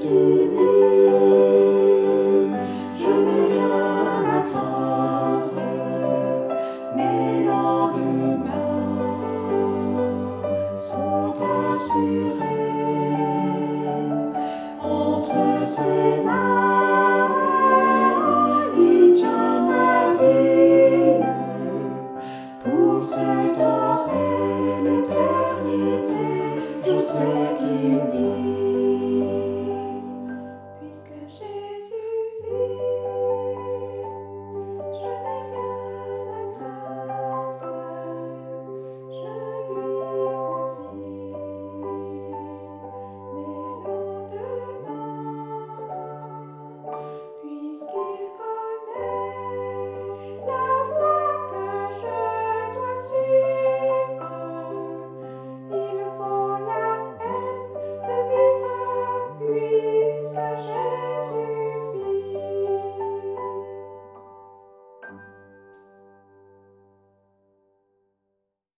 Je n'ai rien à craindre, mes lendemains sont assurés entre ses mains. Il tient ma vie pour cette heure et l'éternité. Je sais qu'il vit.